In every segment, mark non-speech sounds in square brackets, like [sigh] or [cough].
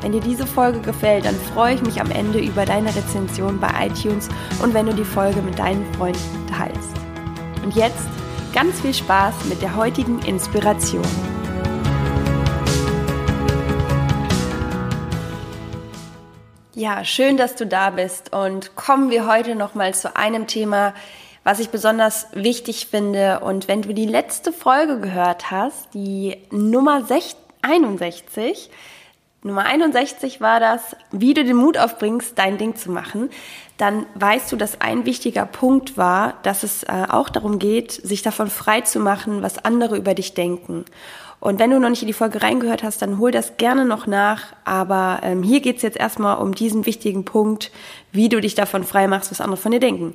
Wenn dir diese Folge gefällt, dann freue ich mich am Ende über deine Rezension bei iTunes und wenn du die Folge mit deinen Freunden teilst. Und jetzt Ganz viel Spaß mit der heutigen Inspiration. Ja, schön, dass du da bist und kommen wir heute noch mal zu einem Thema, was ich besonders wichtig finde und wenn du die letzte Folge gehört hast, die Nummer 61, Nummer 61 war das, wie du den Mut aufbringst, dein Ding zu machen. Dann weißt du, dass ein wichtiger Punkt war, dass es äh, auch darum geht, sich davon frei zu machen, was andere über dich denken. Und wenn du noch nicht in die Folge reingehört hast, dann hol das gerne noch nach. Aber ähm, hier geht's jetzt erstmal um diesen wichtigen Punkt, wie du dich davon frei machst, was andere von dir denken.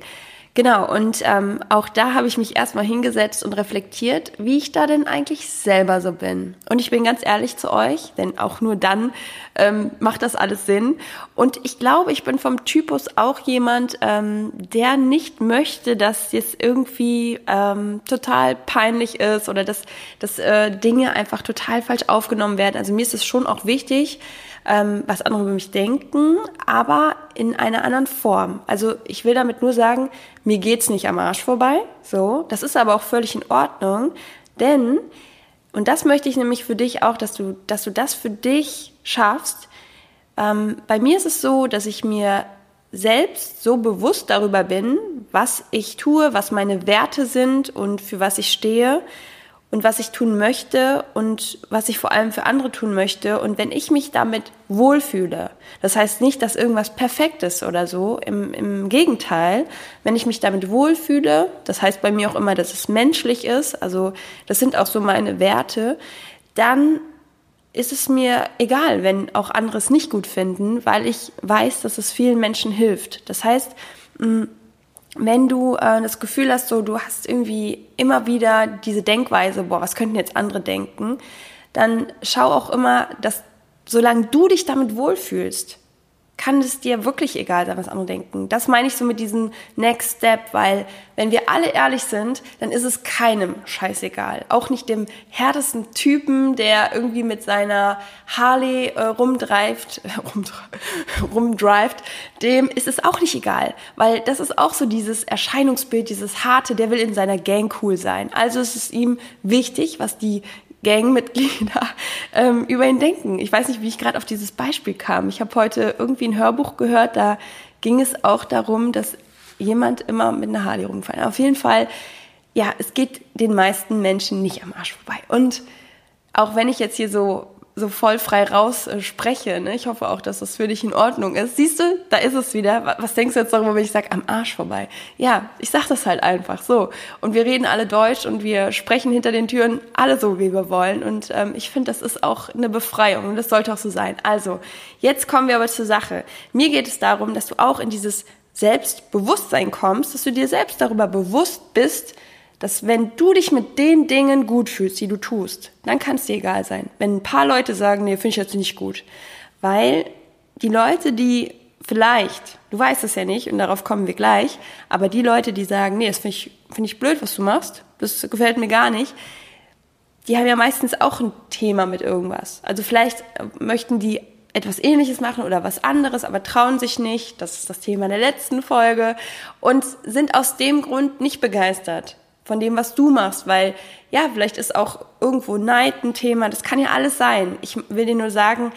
Genau, und ähm, auch da habe ich mich erstmal hingesetzt und reflektiert, wie ich da denn eigentlich selber so bin. Und ich bin ganz ehrlich zu euch, denn auch nur dann ähm, macht das alles Sinn. Und ich glaube, ich bin vom Typus auch jemand, ähm, der nicht möchte, dass jetzt irgendwie ähm, total peinlich ist oder dass, dass äh, Dinge einfach total falsch aufgenommen werden. Also mir ist es schon auch wichtig, ähm, was andere über mich denken, aber in einer anderen Form. Also ich will damit nur sagen, mir geht's nicht am Arsch vorbei. So, das ist aber auch völlig in Ordnung, denn und das möchte ich nämlich für dich auch, dass du, dass du das für dich schaffst. Ähm, bei mir ist es so, dass ich mir selbst so bewusst darüber bin, was ich tue, was meine Werte sind und für was ich stehe und was ich tun möchte und was ich vor allem für andere tun möchte. Und wenn ich mich damit wohlfühle, das heißt nicht, dass irgendwas perfekt ist oder so, im, im Gegenteil, wenn ich mich damit wohlfühle, das heißt bei mir auch immer, dass es menschlich ist, also das sind auch so meine Werte, dann ist es mir egal, wenn auch andere es nicht gut finden, weil ich weiß, dass es vielen Menschen hilft. Das heißt, wenn du äh, das Gefühl hast, so du hast irgendwie immer wieder diese Denkweise, boah, was könnten jetzt andere denken, dann schau auch immer, dass solange du dich damit wohlfühlst, kann es dir wirklich egal sein, was andere denken. Das meine ich so mit diesem Next Step, weil wenn wir alle ehrlich sind, dann ist es keinem scheißegal. Auch nicht dem härtesten Typen, der irgendwie mit seiner Harley äh, rumdreift, [laughs] äh, rumdrivet, dem ist es auch nicht egal, weil das ist auch so dieses Erscheinungsbild, dieses harte, der will in seiner Gang cool sein. Also ist es ihm wichtig, was die Gangmitglieder [laughs] ähm, über ihn denken. Ich weiß nicht, wie ich gerade auf dieses Beispiel kam. Ich habe heute irgendwie ein Hörbuch gehört, da ging es auch darum, dass jemand immer mit einer Harley rumfallen. Auf jeden Fall, ja, es geht den meisten Menschen nicht am Arsch vorbei. Und auch wenn ich jetzt hier so so voll frei raus äh, spreche. Ne? Ich hoffe auch, dass das für dich in Ordnung ist. Siehst du, da ist es wieder. Was denkst du jetzt darüber, wenn ich sage, am Arsch vorbei? Ja, ich sag das halt einfach so. Und wir reden alle Deutsch und wir sprechen hinter den Türen alle so, wie wir wollen. Und ähm, ich finde, das ist auch eine Befreiung und das sollte auch so sein. Also, jetzt kommen wir aber zur Sache. Mir geht es darum, dass du auch in dieses Selbstbewusstsein kommst, dass du dir selbst darüber bewusst bist, dass wenn du dich mit den Dingen gut fühlst, die du tust, dann kann es dir egal sein. Wenn ein paar Leute sagen, nee, finde ich jetzt nicht gut. Weil die Leute, die vielleicht, du weißt es ja nicht und darauf kommen wir gleich, aber die Leute, die sagen, nee, das finde ich, find ich blöd, was du machst, das gefällt mir gar nicht, die haben ja meistens auch ein Thema mit irgendwas. Also vielleicht möchten die etwas ähnliches machen oder was anderes, aber trauen sich nicht. Das ist das Thema der letzten Folge und sind aus dem Grund nicht begeistert von dem, was du machst, weil ja, vielleicht ist auch irgendwo Neid ein Thema, das kann ja alles sein. Ich will dir nur sagen,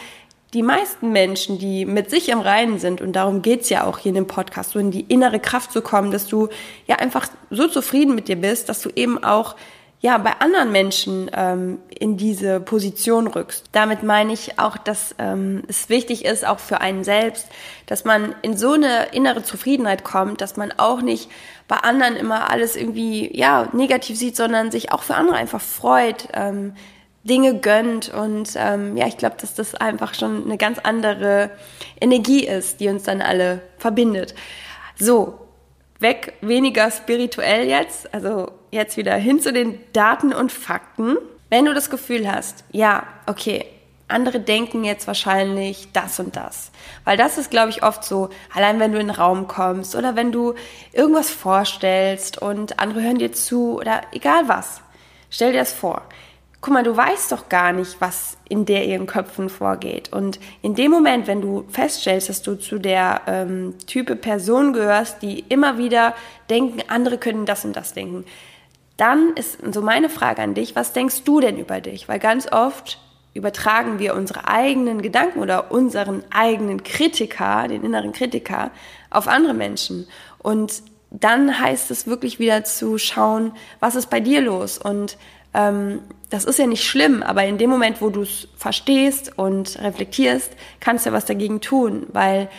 die meisten Menschen, die mit sich im Reinen sind, und darum geht's ja auch hier in dem Podcast, so in die innere Kraft zu kommen, dass du ja einfach so zufrieden mit dir bist, dass du eben auch ja bei anderen Menschen ähm, in diese Position rückst. Damit meine ich auch, dass ähm, es wichtig ist, auch für einen selbst, dass man in so eine innere Zufriedenheit kommt, dass man auch nicht bei anderen immer alles irgendwie ja negativ sieht, sondern sich auch für andere einfach freut. Ähm, Dinge gönnt. Und ähm, ja, ich glaube, dass das einfach schon eine ganz andere Energie ist, die uns dann alle verbindet. So, weg weniger spirituell jetzt, also jetzt wieder hin zu den Daten und Fakten. Wenn du das Gefühl hast, ja, okay, andere denken jetzt wahrscheinlich das und das. Weil das ist, glaube ich, oft so, allein wenn du in den Raum kommst oder wenn du irgendwas vorstellst und andere hören dir zu oder egal was. Stell dir das vor. Guck mal, du weißt doch gar nicht, was in der ihren Köpfen vorgeht. Und in dem Moment, wenn du feststellst, dass du zu der ähm, Type Person gehörst, die immer wieder denken, andere können das und das denken, dann ist so meine Frage an dich, was denkst du denn über dich? Weil ganz oft übertragen wir unsere eigenen Gedanken oder unseren eigenen Kritiker, den inneren Kritiker, auf andere Menschen. Und dann heißt es wirklich wieder zu schauen, was ist bei dir los? Und ähm, das ist ja nicht schlimm, aber in dem Moment, wo du es verstehst und reflektierst, kannst du ja was dagegen tun, weil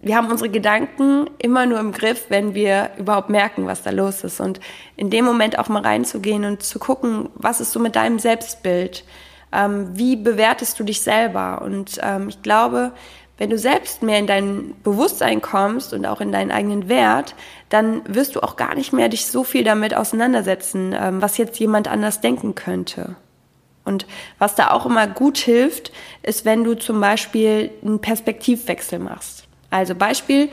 wir haben unsere Gedanken immer nur im Griff, wenn wir überhaupt merken, was da los ist. Und in dem Moment auch mal reinzugehen und zu gucken, was ist so mit deinem Selbstbild? ähm, wie bewertest du dich selber? Und ähm, ich glaube, wenn du selbst mehr in dein Bewusstsein kommst und auch in deinen eigenen Wert, dann wirst du auch gar nicht mehr dich so viel damit auseinandersetzen, ähm, was jetzt jemand anders denken könnte. Und was da auch immer gut hilft, ist, wenn du zum Beispiel einen Perspektivwechsel machst. Also Beispiel,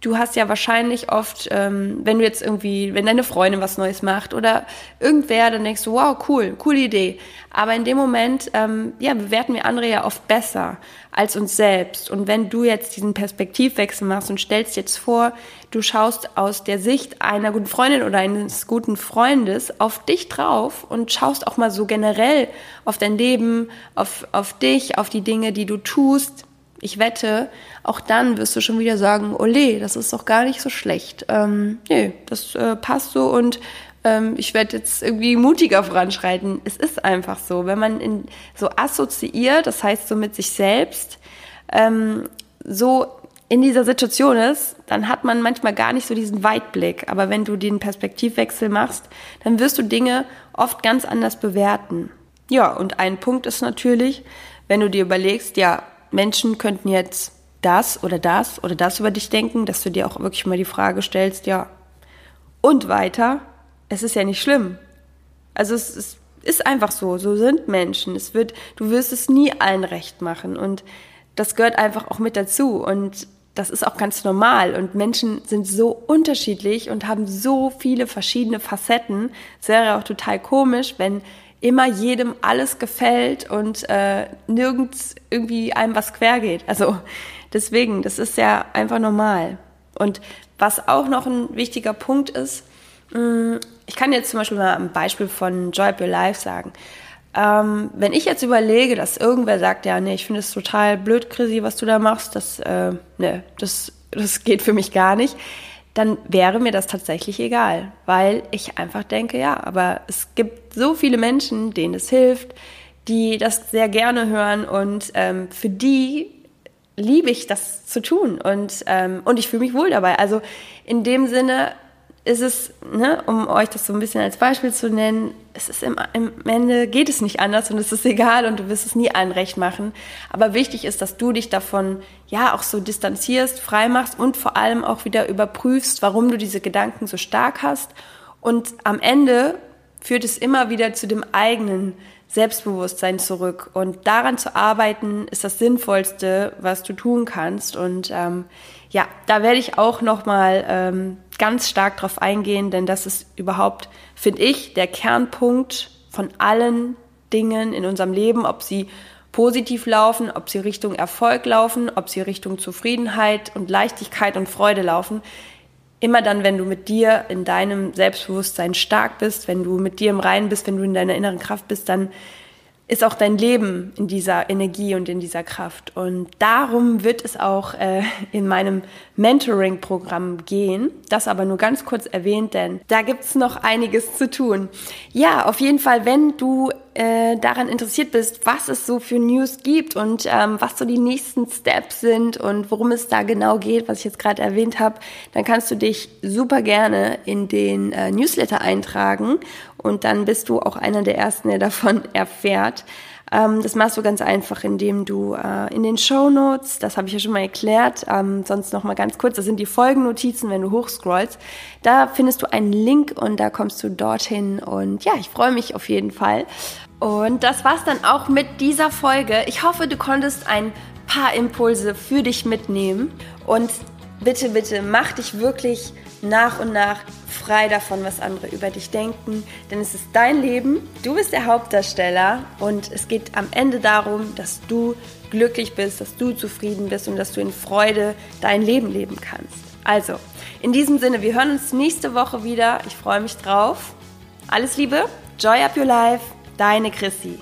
du hast ja wahrscheinlich oft, ähm, wenn du jetzt irgendwie, wenn deine Freundin was Neues macht oder irgendwer, dann denkst du, wow, cool, coole Idee. Aber in dem Moment, ähm, ja, bewerten wir andere ja oft besser als uns selbst. Und wenn du jetzt diesen Perspektivwechsel machst und stellst jetzt vor, du schaust aus der Sicht einer guten Freundin oder eines guten Freundes auf dich drauf und schaust auch mal so generell auf dein Leben, auf, auf dich, auf die Dinge, die du tust, ich wette, auch dann wirst du schon wieder sagen, ole, das ist doch gar nicht so schlecht. Ähm, nee, das äh, passt so und ähm, ich werde jetzt irgendwie mutiger voranschreiten. Es ist einfach so, wenn man in, so assoziiert, das heißt so mit sich selbst, ähm, so in dieser Situation ist, dann hat man manchmal gar nicht so diesen Weitblick. Aber wenn du den Perspektivwechsel machst, dann wirst du Dinge oft ganz anders bewerten. Ja, und ein Punkt ist natürlich, wenn du dir überlegst, ja, Menschen könnten jetzt das oder das oder das über dich denken, dass du dir auch wirklich mal die Frage stellst, ja, und weiter, es ist ja nicht schlimm. Also es ist, ist einfach so, so sind Menschen. Es wird, du wirst es nie allen recht machen und das gehört einfach auch mit dazu und das ist auch ganz normal und Menschen sind so unterschiedlich und haben so viele verschiedene Facetten. Es wäre auch total komisch, wenn immer jedem alles gefällt und äh, nirgends irgendwie einem was quer geht. Also deswegen, das ist ja einfach normal. Und was auch noch ein wichtiger Punkt ist, mh, mm, ich kann jetzt zum Beispiel mal ein Beispiel von Joy Up Your Life sagen. Ähm, wenn ich jetzt überlege, dass irgendwer sagt, ja, nee, ich finde es total blöd, Chrissy, was du da machst, das, äh, nee, das, das geht für mich gar nicht, dann wäre mir das tatsächlich egal, weil ich einfach denke, ja, aber es gibt so viele Menschen, denen es hilft, die das sehr gerne hören und ähm, für die liebe ich das zu tun und, ähm, und ich fühle mich wohl dabei. Also in dem Sinne ist es, ne, um euch das so ein bisschen als Beispiel zu nennen, es ist im, im Ende geht es nicht anders und es ist egal und du wirst es nie allen recht machen. Aber wichtig ist, dass du dich davon ja auch so distanzierst, frei machst und vor allem auch wieder überprüfst, warum du diese Gedanken so stark hast. Und am Ende führt es immer wieder zu dem eigenen Selbstbewusstsein zurück. Und daran zu arbeiten, ist das Sinnvollste, was du tun kannst. Und ähm, ja, da werde ich auch nochmal ähm, ganz stark drauf eingehen, denn das ist überhaupt, finde ich, der Kernpunkt von allen Dingen in unserem Leben, ob sie positiv laufen, ob sie Richtung Erfolg laufen, ob sie Richtung Zufriedenheit und Leichtigkeit und Freude laufen. Immer dann, wenn du mit dir in deinem Selbstbewusstsein stark bist, wenn du mit dir im Reinen bist, wenn du in deiner inneren Kraft bist, dann ist auch dein Leben in dieser Energie und in dieser Kraft. Und darum wird es auch äh, in meinem Mentoring-Programm gehen. Das aber nur ganz kurz erwähnt, denn da gibt's noch einiges zu tun. Ja, auf jeden Fall, wenn du äh, daran interessiert bist, was es so für News gibt und ähm, was so die nächsten Steps sind und worum es da genau geht, was ich jetzt gerade erwähnt habe, dann kannst du dich super gerne in den äh, Newsletter eintragen und dann bist du auch einer der Ersten, der [laughs] davon erfährt. Ähm, das machst du ganz einfach, indem du äh, in den Show Notes, das habe ich ja schon mal erklärt, ähm, sonst noch mal ganz kurz, das sind die Folgennotizen, wenn du hochscrollst, da findest du einen Link und da kommst du dorthin und ja, ich freue mich auf jeden Fall. Und das war's dann auch mit dieser Folge. Ich hoffe, du konntest ein paar Impulse für dich mitnehmen und bitte, bitte mach dich wirklich nach und nach frei davon, was andere über dich denken, denn es ist dein Leben, du bist der Hauptdarsteller und es geht am Ende darum, dass du glücklich bist, dass du zufrieden bist und dass du in Freude dein Leben leben kannst. Also, in diesem Sinne, wir hören uns nächste Woche wieder. Ich freue mich drauf. Alles Liebe, Joy Up Your Life, deine Chrissy.